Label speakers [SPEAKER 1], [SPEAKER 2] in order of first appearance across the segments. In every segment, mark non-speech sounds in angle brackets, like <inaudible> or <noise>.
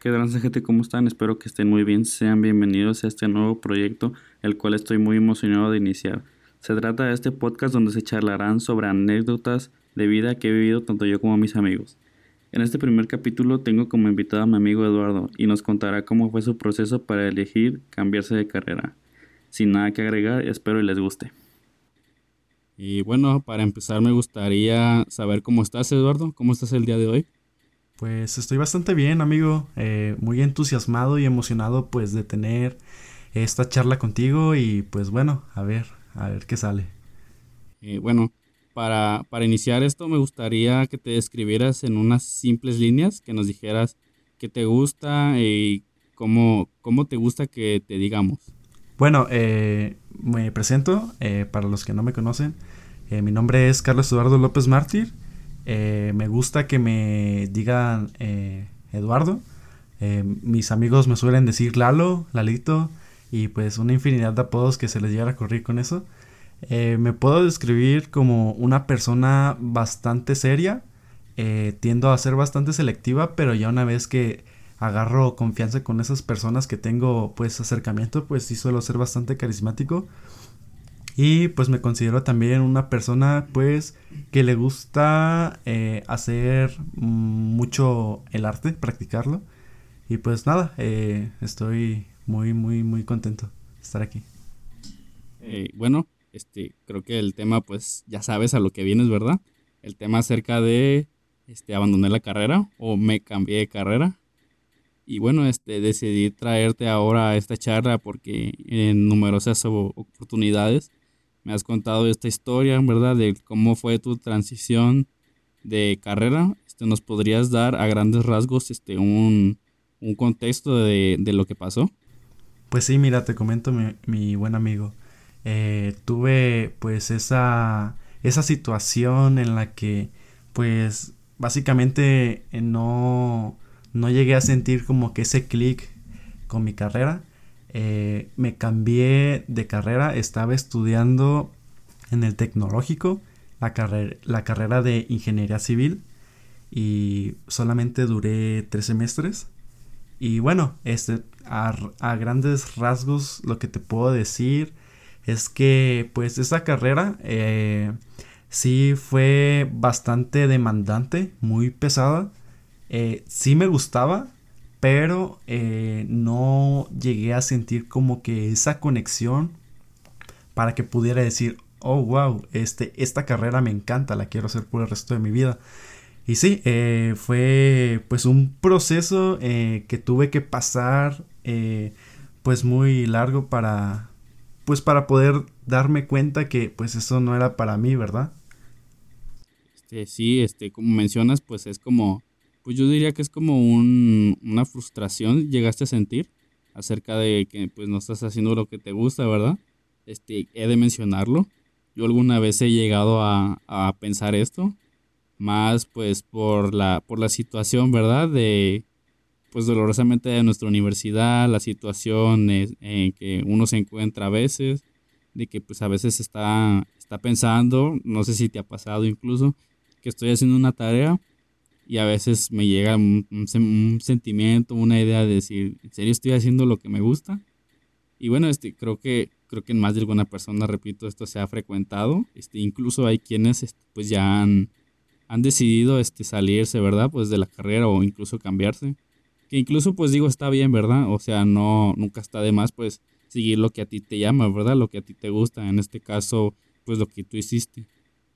[SPEAKER 1] ¿Qué tal gente? ¿Cómo están? Espero que estén muy bien. Sean bienvenidos a este nuevo proyecto, el cual estoy muy emocionado de iniciar. Se trata de este podcast donde se charlarán sobre anécdotas de vida que he vivido tanto yo como mis amigos. En este primer capítulo tengo como invitado a mi amigo Eduardo y nos contará cómo fue su proceso para elegir cambiarse de carrera. Sin nada que agregar, espero y les guste.
[SPEAKER 2] Y bueno, para empezar me gustaría saber cómo estás Eduardo, cómo estás el día de hoy.
[SPEAKER 3] Pues estoy bastante bien, amigo. Eh, muy entusiasmado y emocionado pues de tener esta charla contigo y pues bueno, a ver, a ver qué sale.
[SPEAKER 2] Eh, bueno, para, para iniciar esto me gustaría que te describieras en unas simples líneas, que nos dijeras qué te gusta y cómo, cómo te gusta que te digamos.
[SPEAKER 3] Bueno, eh, me presento, para los que no me conocen, mi nombre es Carlos Eduardo López Mártir. Eh, me gusta que me digan eh, Eduardo. Eh, mis amigos me suelen decir Lalo, Lalito y pues una infinidad de apodos que se les llega a correr con eso. me puedo describir como una persona bastante seria. tiendo a ser bastante selectiva, pero ya una vez que agarro confianza con esas personas que tengo pues acercamiento, pues sí suelo ser bastante carismático. Y pues me considero también una persona pues que le gusta eh, hacer mucho el arte, practicarlo. Y pues nada, eh, estoy muy, muy, muy contento de estar aquí.
[SPEAKER 2] Eh, bueno, este, creo que el tema pues ya sabes a lo que vienes, ¿verdad? El tema acerca de este, abandoné la carrera o me cambié de carrera. Y bueno, este, decidí traerte ahora a esta charla porque en numerosas oportunidades me has contado esta historia, ¿verdad? De cómo fue tu transición de carrera. Este, ¿Nos podrías dar a grandes rasgos este, un, contexto de, lo que pasó?
[SPEAKER 3] Pues sí, mira, te comento mi, buen amigo. Eh, tuve pues esa, esa situación en la que pues básicamente eh, no, no llegué a sentir como que ese clic con mi carrera eh, me cambié de carrera, estaba estudiando en el tecnológico la, la carrera de ingeniería civil y solamente duré tres semestres. Y bueno, este, a, grandes rasgos lo que te puedo decir es que pues esa carrera eh, sí fue bastante demandante, muy pesada. Eh, sí me gustaba, pero eh, no llegué a sentir como que esa conexión para que pudiera decir, oh, wow, este, esta carrera me encanta, la quiero hacer por el resto de mi vida. Y sí, eh, fue pues un proceso eh, que tuve que pasar pues muy largo para pues para poder darme cuenta que pues eso no era para mí, ¿verdad?
[SPEAKER 2] Este, sí, este, como mencionas, pues es como pues yo diría que es como un, una frustración llegaste a sentir acerca de que pues no estás haciendo lo que te gusta, ¿verdad? Este, he de mencionarlo. Yo alguna vez he llegado a, a pensar esto, más pues por la, por la situación, ¿verdad? De, pues dolorosamente de nuestra universidad, la situación en que uno se encuentra a veces, de que pues a veces está, está pensando, no sé si te ha pasado incluso, que estoy haciendo una tarea y a veces me llega un, sentimiento, una idea de decir, ¿en serio estoy haciendo lo que me gusta? Y bueno, este, creo que creo que en más de alguna persona, repito, esto se ha frecuentado. Este, incluso hay quienes este, pues ya han, han decidido este, salirse, ¿verdad? Pues de la carrera o incluso cambiarse. Que incluso pues digo está bien, ¿verdad? O sea, no, nunca está de más pues seguir lo que a ti te llama, ¿verdad? Lo que a ti te gusta. En este caso, pues lo que tú hiciste.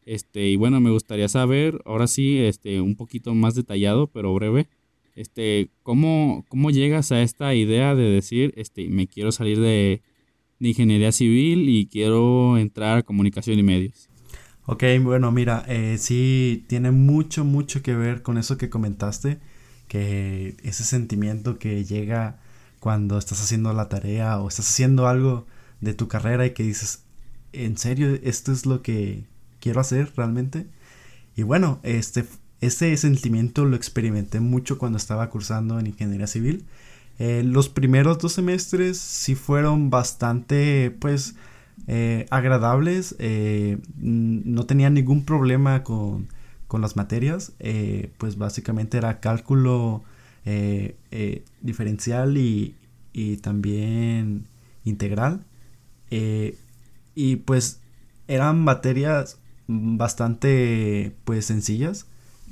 [SPEAKER 2] Este, y bueno, me gustaría saber, ahora sí, este, un poquito más detallado, pero breve, este, ¿cómo, cómo llegas a esta idea de decir, este, me quiero salir de, ingeniería civil y quiero entrar a comunicación y medios?
[SPEAKER 3] Ok, bueno, mira, eh, sí tiene mucho, mucho que ver con eso que comentaste, que ese sentimiento que llega cuando estás haciendo la tarea o estás haciendo algo de tu carrera y que dices, en serio, esto es lo que quiero hacer realmente. Y bueno, este, ese sentimiento lo experimenté mucho cuando estaba cursando en ingeniería civil. Eh, los primeros dos semestres sí fueron bastante, pues, eh, agradables. Eh, no tenía ningún problema con, con las materias. pues básicamente era cálculo diferencial y, y, también integral. y pues eran materias bastante pues sencillas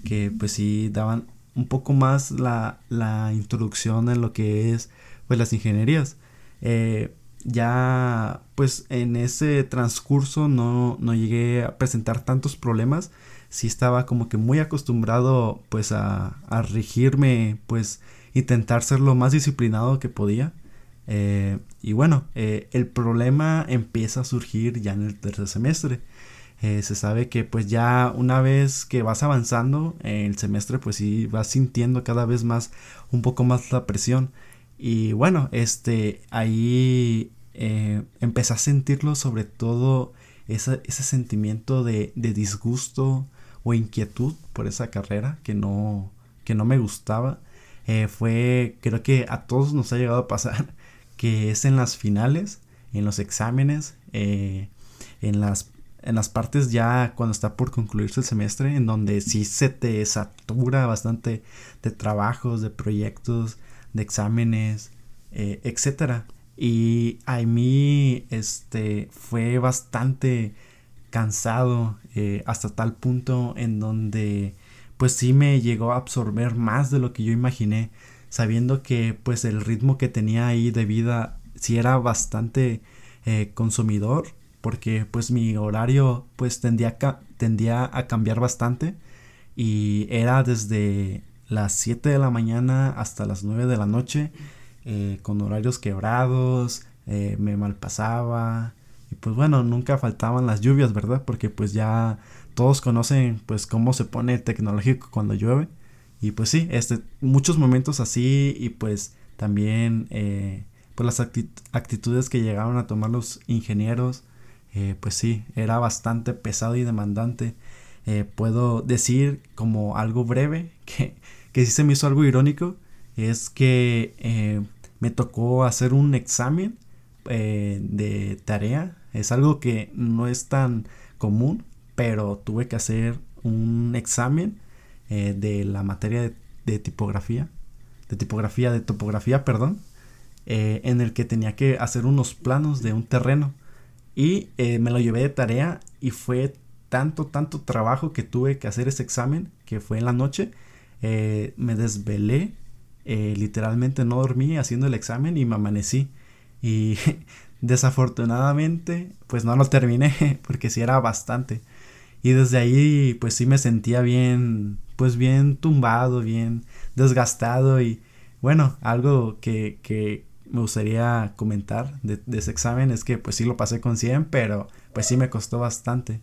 [SPEAKER 3] que pues sí daban un poco más la, la introducción en lo que es pues las ingenierías. Eh, ya pues en ese transcurso no, no llegué a presentar tantos problemas. Sí estaba como que muy acostumbrado pues a, a regirme pues intentar ser lo más disciplinado que podía. Eh, y bueno, eh, el problema empieza a surgir ya en el tercer semestre. Eh, se sabe que pues ya una vez que vas avanzando el semestre pues sí vas sintiendo cada vez más un poco más la presión. Y bueno este ahí eh, empecé a sentirlo sobre todo ese, ese sentimiento de, de, disgusto o inquietud por esa carrera que no que no me gustaba. Eh, fue creo que a todos nos ha llegado a pasar <laughs> que es en las finales en los exámenes en las en las partes ya cuando está por concluirse el semestre, en donde sí se te satura bastante de trabajos, de proyectos, de exámenes, eh, etcétera. Y a mí este fue bastante cansado eh, hasta tal punto en donde pues sí me llegó a absorber más de lo que yo imaginé sabiendo que pues el ritmo que tenía ahí de vida sí era bastante eh, consumidor porque pues mi horario pues tendía tendía a cambiar bastante y era desde las 7 de la mañana hasta las 9 de la noche eh, con horarios quebrados, eh, me malpasaba y pues bueno, nunca faltaban las lluvias, ¿verdad? Porque pues ya todos conocen pues cómo se pone tecnológico cuando llueve y pues sí, este, muchos momentos así y pues también eh, pues las actitudes que llegaron a tomar los ingenieros eh, pues sí, era bastante pesado y demandante. Eh, puedo decir como algo breve, <laughs> que, que sí se me hizo algo irónico, es que eh, me tocó hacer un examen de tarea. Es algo que no es tan común, pero tuve que hacer un examen de la materia de, tipografía, de tipografía, de topografía, perdón, en el que tenía que hacer unos planos de un terreno. Y eh, me lo llevé de tarea y fue tanto, tanto trabajo que tuve que hacer ese examen, que fue en la noche. Eh, me desvelé, eh, literalmente no dormí haciendo el examen y me amanecí. Y <laughs> desafortunadamente, pues no lo terminé, <laughs> porque sí era bastante. Y desde ahí, pues sí me sentía bien, pues bien tumbado, bien desgastado y bueno, algo que, que me gustaría comentar de, ese examen es que pues sí lo pasé con 100, pero pues sí me costó bastante.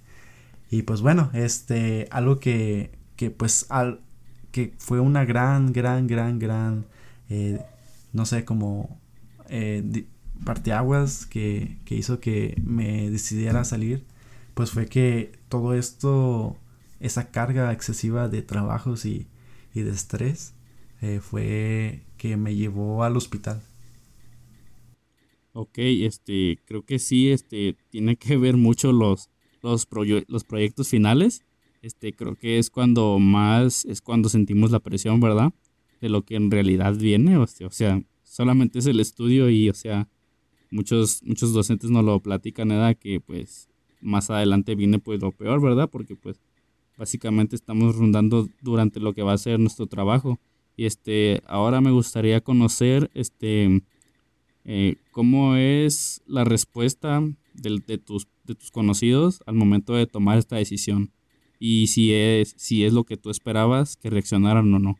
[SPEAKER 3] Y pues bueno, este, algo que, que pues al, que fue una gran, gran, gran, gran, eh, no sé, como eh, parteaguas que, que hizo que me decidiera salir, pues fue que todo esto, esa carga excesiva de trabajos y, y de estrés, eh, fue que me llevó al hospital.
[SPEAKER 2] Ok, este, creo que sí, este, tiene que ver mucho los, los, los proyectos finales. Este, creo que es cuando más, es cuando sentimos la presión, ¿verdad? De lo que en realidad viene, o sea, o solamente es el estudio y, o sea, muchos, muchos docentes no lo platican, nada que pues más adelante viene pues lo peor, ¿verdad? Porque pues básicamente estamos rondando durante lo que va a ser nuestro trabajo. Y este, ahora me gustaría conocer, este, eh, ¿Cómo es la respuesta de, tus, de tus conocidos al momento de tomar esta decisión? Y si es, si es lo que tú esperabas que reaccionaran o no.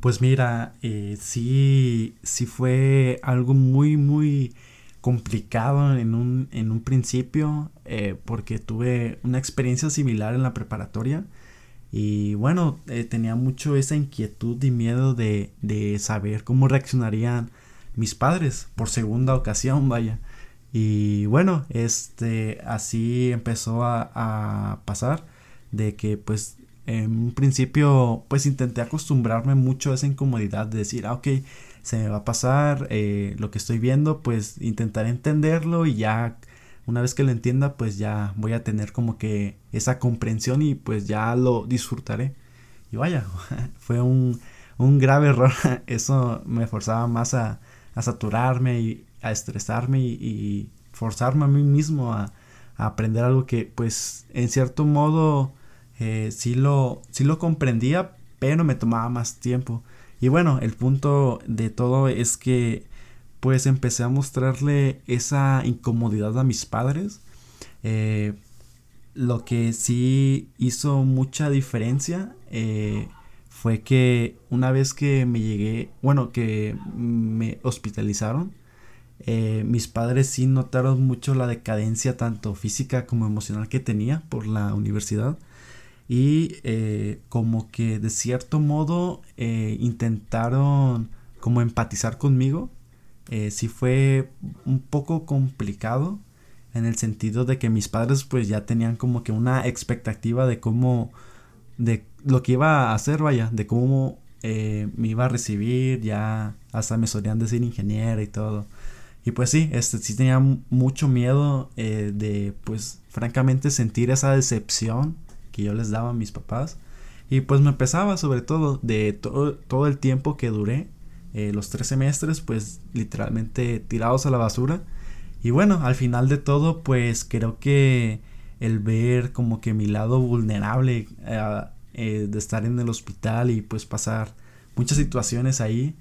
[SPEAKER 3] Pues mira, eh, sí, sí fue algo muy, muy complicado en un, en un principio eh, porque tuve una experiencia similar en la preparatoria y bueno, tenía mucho esa inquietud y miedo de, de saber cómo reaccionarían mis padres por segunda ocasión, vaya. Y bueno, este así empezó a, pasar de que pues en un principio pues intenté acostumbrarme mucho a esa incomodidad de decir, ah, ok, se me va a pasar eh, lo que estoy viendo, pues intentaré entenderlo y ya una vez que lo entienda pues ya voy a tener como que esa comprensión y pues ya lo disfrutaré. Y vaya, <laughs> fue un, un grave error. <laughs> Eso me forzaba más a, a saturarme y a estresarme y, forzarme a mí mismo a, aprender algo que pues en cierto modo eh, sí, lo, sí lo comprendía, pero me tomaba más tiempo. Y bueno, el punto de todo es que pues empecé a mostrarle esa incomodidad a mis padres. Eh, lo que sí hizo mucha diferencia eh, fue que una vez que me llegué, bueno, que me hospitalizaron, eh, mis padres sí notaron mucho la decadencia tanto física como emocional que tenía por la universidad y eh, como que de cierto modo intentaron como empatizar conmigo. sí fue un poco complicado en el sentido de que mis padres pues ya tenían como que una expectativa de cómo, de lo que iba a hacer, vaya, de cómo eh, me iba a recibir, ya hasta me solían decir ingeniero y todo. Y pues sí, este sí tenía mucho miedo eh, de pues francamente sentir esa decepción que yo les daba a mis papás. Y pues me pesaba sobre todo de todo, todo el tiempo que duré, eh, los tres semestres pues literalmente tirados a la basura y bueno, al final de todo, pues creo que el ver como que mi lado vulnerable eh, eh, de estar en el hospital y pues pasar muchas situaciones ahí,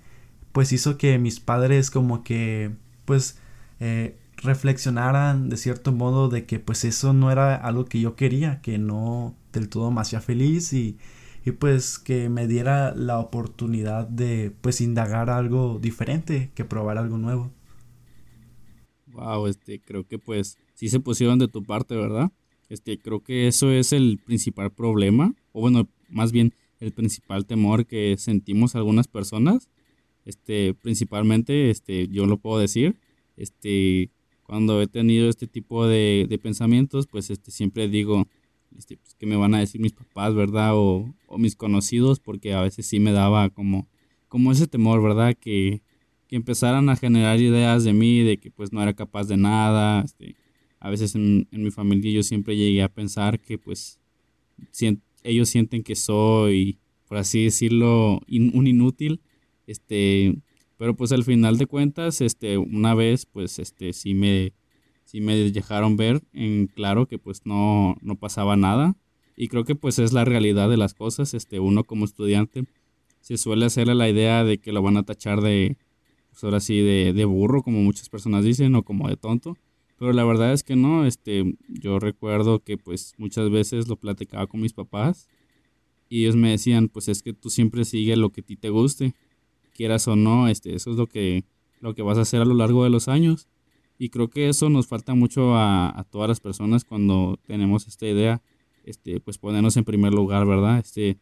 [SPEAKER 3] pues hizo que mis padres como que pues eh, reflexionaran de cierto modo de que pues eso no era algo que yo quería, que no del todo me hacía feliz y, y pues que me diera la oportunidad de pues indagar algo diferente, que probar algo nuevo.
[SPEAKER 2] Wow, este, creo que pues sí se pusieron de tu parte, ¿verdad? Este, creo que eso es el principal problema, o bueno, más bien el principal temor que sentimos algunas personas. Este, principalmente, este, yo lo puedo decir, este, cuando he tenido este tipo de, de pensamientos, pues este, siempre digo, este, pues, que me van a decir mis papás, ¿verdad? O, o, mis conocidos, porque a veces sí me daba como, como ese temor, ¿verdad? Que, que empezaran a generar ideas de mí, de que pues no era capaz de nada. Este, a veces en, mi familia yo siempre llegué a pensar que pues ellos sienten que soy, por así decirlo, un inútil. Este, pero pues al final de cuentas, este, una vez pues este, sí me, sí me dejaron ver en claro que pues no, no pasaba nada. Y creo que pues es la realidad de las cosas. Este, uno como estudiante se suele hacerle la idea de que lo van a tachar de, pues ahora sí, de, de, burro, como muchas personas dicen, o como de tonto. Pero la verdad es que no, este, yo recuerdo que pues muchas veces lo platicaba con mis papás y ellos me decían, pues es que tú siempre sigue lo que a ti te guste, quieras o no, este, eso es lo que, lo que vas a hacer a lo largo de los años. Y creo que eso nos falta mucho a, a todas las personas cuando tenemos esta idea, este, pues ponernos en primer lugar, ¿verdad? Este,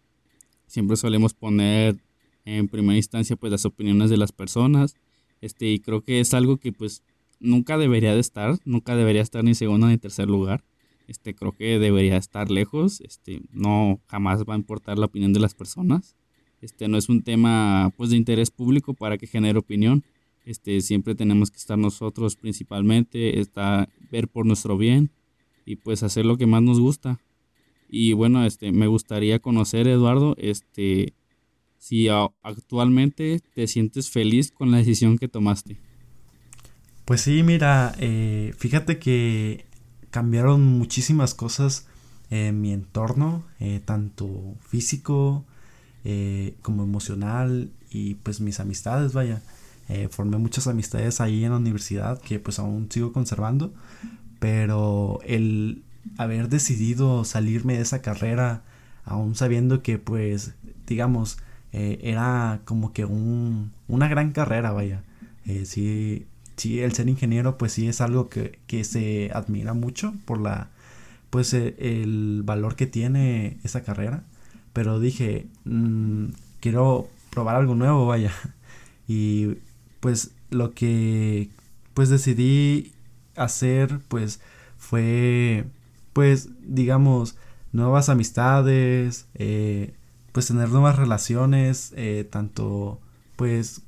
[SPEAKER 2] siempre solemos poner en primera instancia pues las opiniones de las personas este y creo que es algo que pues nunca debería de estar nunca debería estar ni segundo ni tercer lugar. Este creo que debería estar lejos este no jamás va a importar la opinión de las personas. Este no es un tema pues de interés público para que genere opinión. Este siempre tenemos que estar nosotros principalmente está ver por nuestro bien y pues hacer lo que más nos gusta. Y bueno este me gustaría conocer Eduardo este si actualmente te sientes feliz con la decisión que tomaste.
[SPEAKER 3] Pues sí, mira, eh, fíjate que cambiaron muchísimas cosas en mi entorno, eh, tanto físico eh, como emocional y pues mis amistades, vaya. formé muchas amistades ahí en la universidad que pues aún sigo conservando, pero el haber decidido salirme de esa carrera, aún sabiendo que pues digamos, eh, era como que un, una gran carrera, vaya. Eh, sí, sí, el ser ingeniero pues sí es algo que, que se admira mucho por la, pues eh, el valor que tiene esa carrera. Pero dije, mm, quiero probar algo nuevo, vaya. <laughs> Y pues lo que pues decidí hacer pues fue pues digamos nuevas amistades, eh, pues tener nuevas relaciones, eh, tanto pues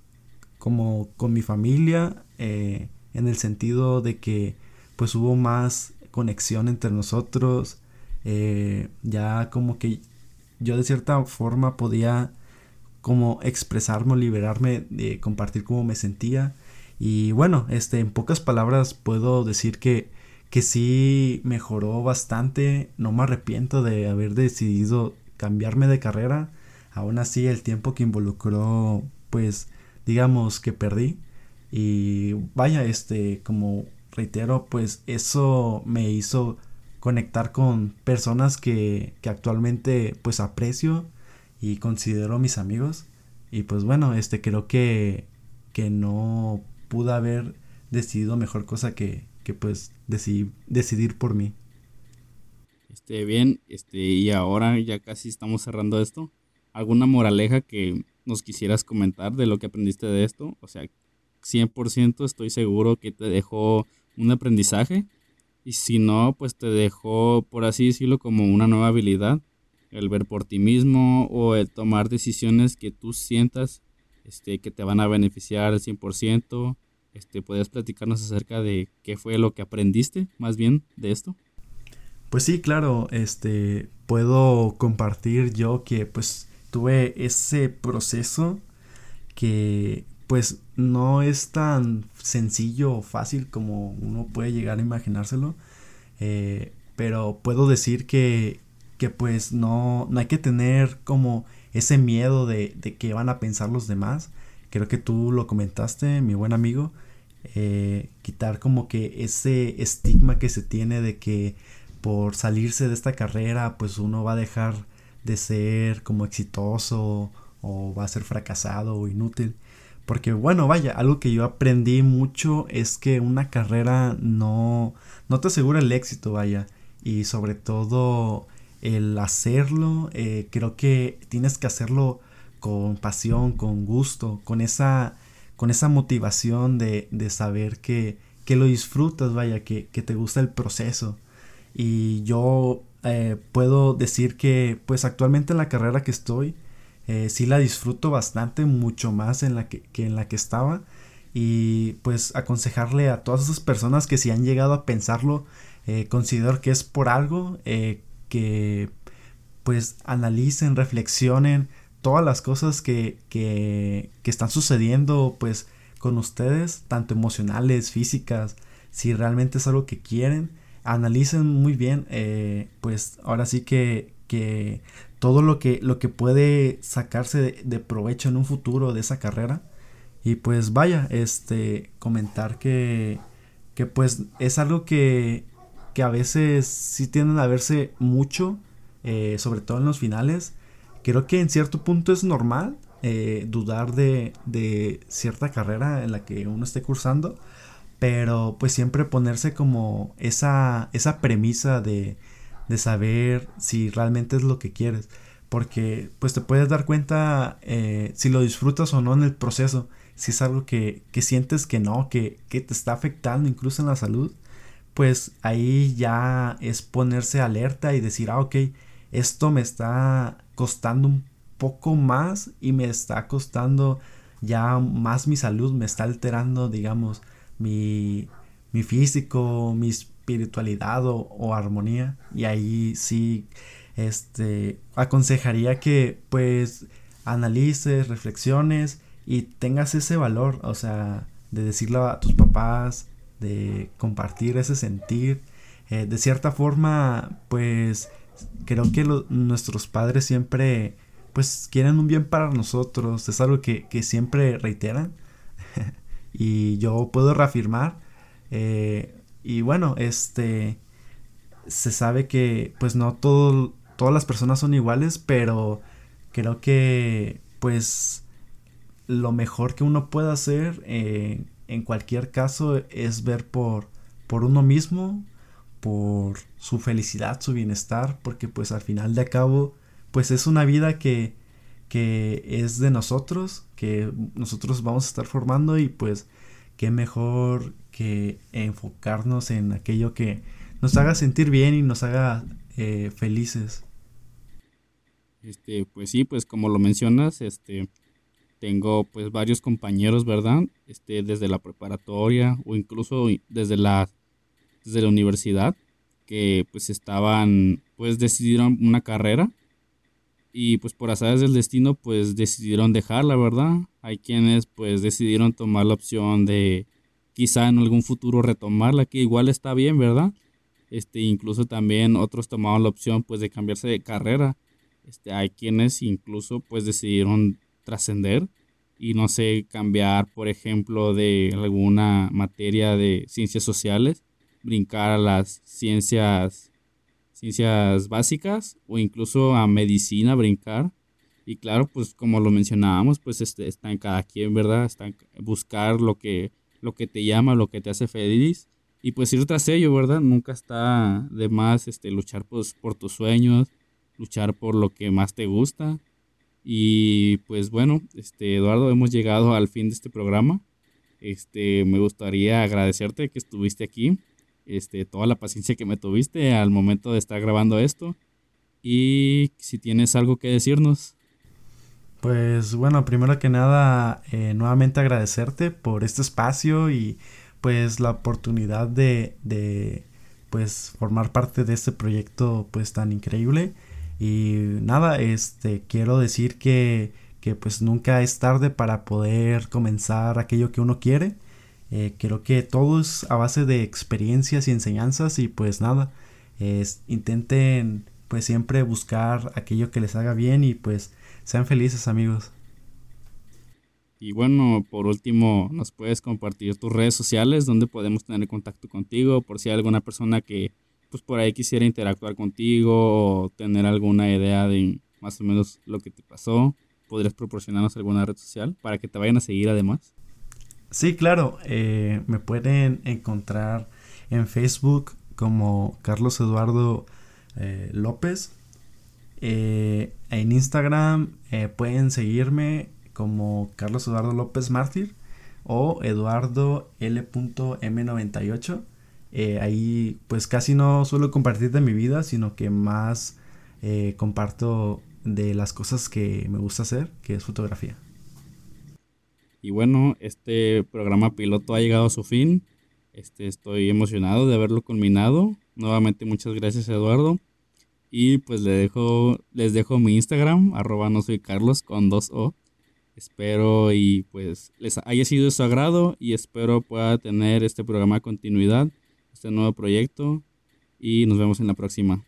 [SPEAKER 3] como con mi familia, eh, en el sentido de que pues hubo más conexión entre nosotros, eh, ya como que yo de cierta forma podía como expresarme liberarme de compartir cómo me sentía. Y bueno, este, en pocas palabras puedo decir que, que sí mejoró bastante. No me arrepiento de haber decidido cambiarme de carrera. Aún así el tiempo que involucró, pues digamos que perdí. Y vaya, este, como reitero, pues eso me hizo conectar con personas que, que actualmente pues aprecio y considero mis amigos. Y pues bueno, este creo que, que no pude haber decidido mejor cosa que, que pues decidir, decidir por mí.
[SPEAKER 2] Este, bien, este, y ahora ya casi estamos cerrando esto. ¿Alguna moraleja que nos quisieras comentar de lo que aprendiste de esto? O sea, 100% estoy seguro que te dejó un aprendizaje. Y si no, pues te dejó, por así decirlo, como una nueva habilidad el ver por ti mismo o el tomar decisiones que tú sientas este, que te van a beneficiar al 100%. Este, ¿Puedes platicarnos acerca de qué fue lo que aprendiste más bien de esto?
[SPEAKER 3] Pues sí, claro, este, puedo compartir yo que pues tuve ese proceso que pues no es tan sencillo o fácil como uno puede llegar a imaginárselo. Eh, pero puedo decir que, que pues no, no hay que tener como ese miedo de, de que van a pensar los demás. Creo que tú lo comentaste, mi buen amigo. Eh, quitar como que ese estigma que se tiene de que por salirse de esta carrera pues uno va a dejar de ser como exitoso o va a ser fracasado o inútil. Porque bueno, vaya, algo que yo aprendí mucho es que una carrera no, no te asegura el éxito, vaya. Y sobre todo el hacerlo, eh, creo que tienes que hacerlo con pasión, con gusto, con esa, con esa motivación de, de saber que, que, lo disfrutas, vaya, que, que, te gusta el proceso. Y yo eh, puedo decir que pues actualmente en la carrera que estoy, eh, sí la disfruto bastante, mucho más en la que, en la que estaba. Y pues aconsejarle a todas esas personas que si han llegado a pensarlo, eh, considero que es por algo, eh, que pues analicen, reflexionen todas las cosas que, que, que están sucediendo pues con ustedes, tanto emocionales, físicas, si realmente es algo que quieren, analicen muy bien, pues ahora sí que, que todo lo que, lo que puede sacarse de, provecho en un futuro de esa carrera. Y pues vaya, este, comentar que, que pues es algo que, que a veces sí tienden a verse mucho, eh, sobre todo en los finales. Creo que en cierto punto es normal eh, dudar de, de cierta carrera en la que uno esté cursando, pero pues siempre ponerse como esa, esa premisa de, de saber si realmente es lo que quieres. Porque pues te puedes dar cuenta eh, si lo disfrutas o no en el proceso. Si es algo que, que sientes que no, que, que, te está afectando incluso en la salud. Pues ahí ya es ponerse alerta y decir, ah, ok, esto me está costando un poco más y me está costando ya más mi salud, me está alterando, digamos, mi, mi físico, mi espiritualidad o, armonía. Y ahí sí, este, aconsejaría que pues analices, reflexiones y tengas ese valor, o sea, de decirlo a tus papás, de compartir ese sentir. Eh, de cierta forma, pues creo que nuestros padres siempre pues quieren un bien para nosotros, es algo que, que siempre reiteran <laughs> y yo puedo reafirmar eh, y bueno, este se sabe que pues no todo, todas las personas son iguales, pero creo que pues lo mejor que uno puede hacer eh, en cualquier caso es ver por, por uno mismo, por su felicidad, su bienestar, porque pues al final de cabo pues es una vida que, que es de nosotros, que nosotros vamos a estar formando y pues qué mejor enfocarnos en aquello que nos haga sentir bien y nos haga eh, felices.
[SPEAKER 2] Este, pues sí, pues como lo mencionas, este, tengo pues varios compañeros, ¿verdad? Este, desde la preparatoria o incluso desde la, desde la universidad, que pues estaban, pues decidieron una carrera y pues por azares del destino pues decidieron dejarla, ¿verdad? Hay quienes pues decidieron tomar la opción de quizá en algún futuro retomarla, que igual está bien, ¿verdad? Este, incluso también otros tomaron la opción pues de cambiarse de carrera. Este, hay quienes incluso pues decidieron trascender y no sé, cambiar, por ejemplo, de alguna materia de ciencias sociales, brincar a las ciencias ciencias básicas o incluso a medicina brincar. Y claro, pues como lo mencionábamos, pues este, está en cada quien, ¿verdad? Está en buscar lo que, lo que te llama, lo que te hace feliz. Y pues ir tras ello, ¿verdad? Nunca está de más este, luchar pues, por tus sueños, luchar por lo que más te gusta. Y pues bueno, este, Eduardo, hemos llegado al fin de este programa. Este, me gustaría agradecerte que estuviste aquí este, toda la paciencia que me tuviste al momento de estar grabando esto. Y si tienes algo que decirnos.
[SPEAKER 3] Pues bueno, primero que nada, eh, nuevamente agradecerte por este espacio y pues la oportunidad de, de pues formar parte de este proyecto pues tan increíble. Y nada, este quiero decir que, que pues nunca es tarde para poder comenzar aquello que uno quiere. Eh, creo que todo es a base de experiencias y enseñanzas y pues nada, intenten pues siempre buscar aquello que les haga bien y pues sean felices amigos.
[SPEAKER 2] Y bueno, por último, nos puedes compartir tus redes sociales donde podemos tener contacto contigo por si hay alguna persona que pues por ahí quisiera interactuar contigo o tener alguna idea de más o menos lo que te pasó. ¿Podrías proporcionarnos alguna red social para que te vayan a seguir además?
[SPEAKER 3] Sí, claro. Eh, me pueden encontrar en Facebook como Carlos Eduardo eh, López. Eh, en Instagram pueden seguirme como Carlos Eduardo López Mártir o Eduardo L.M98. ahí pues casi no suelo compartir de mi vida, sino que más comparto de las cosas que me gusta hacer, que es fotografía.
[SPEAKER 2] Y bueno, este programa piloto ha llegado a su fin. Este, estoy emocionado de haberlo culminado. Nuevamente muchas gracias Eduardo. Y pues le dejo, les dejo mi Instagram, arroba no soy Carlos con dos O. Espero y pues les haya sido de su agrado y espero pueda tener este programa continuidad, este nuevo proyecto. Y nos vemos en la próxima.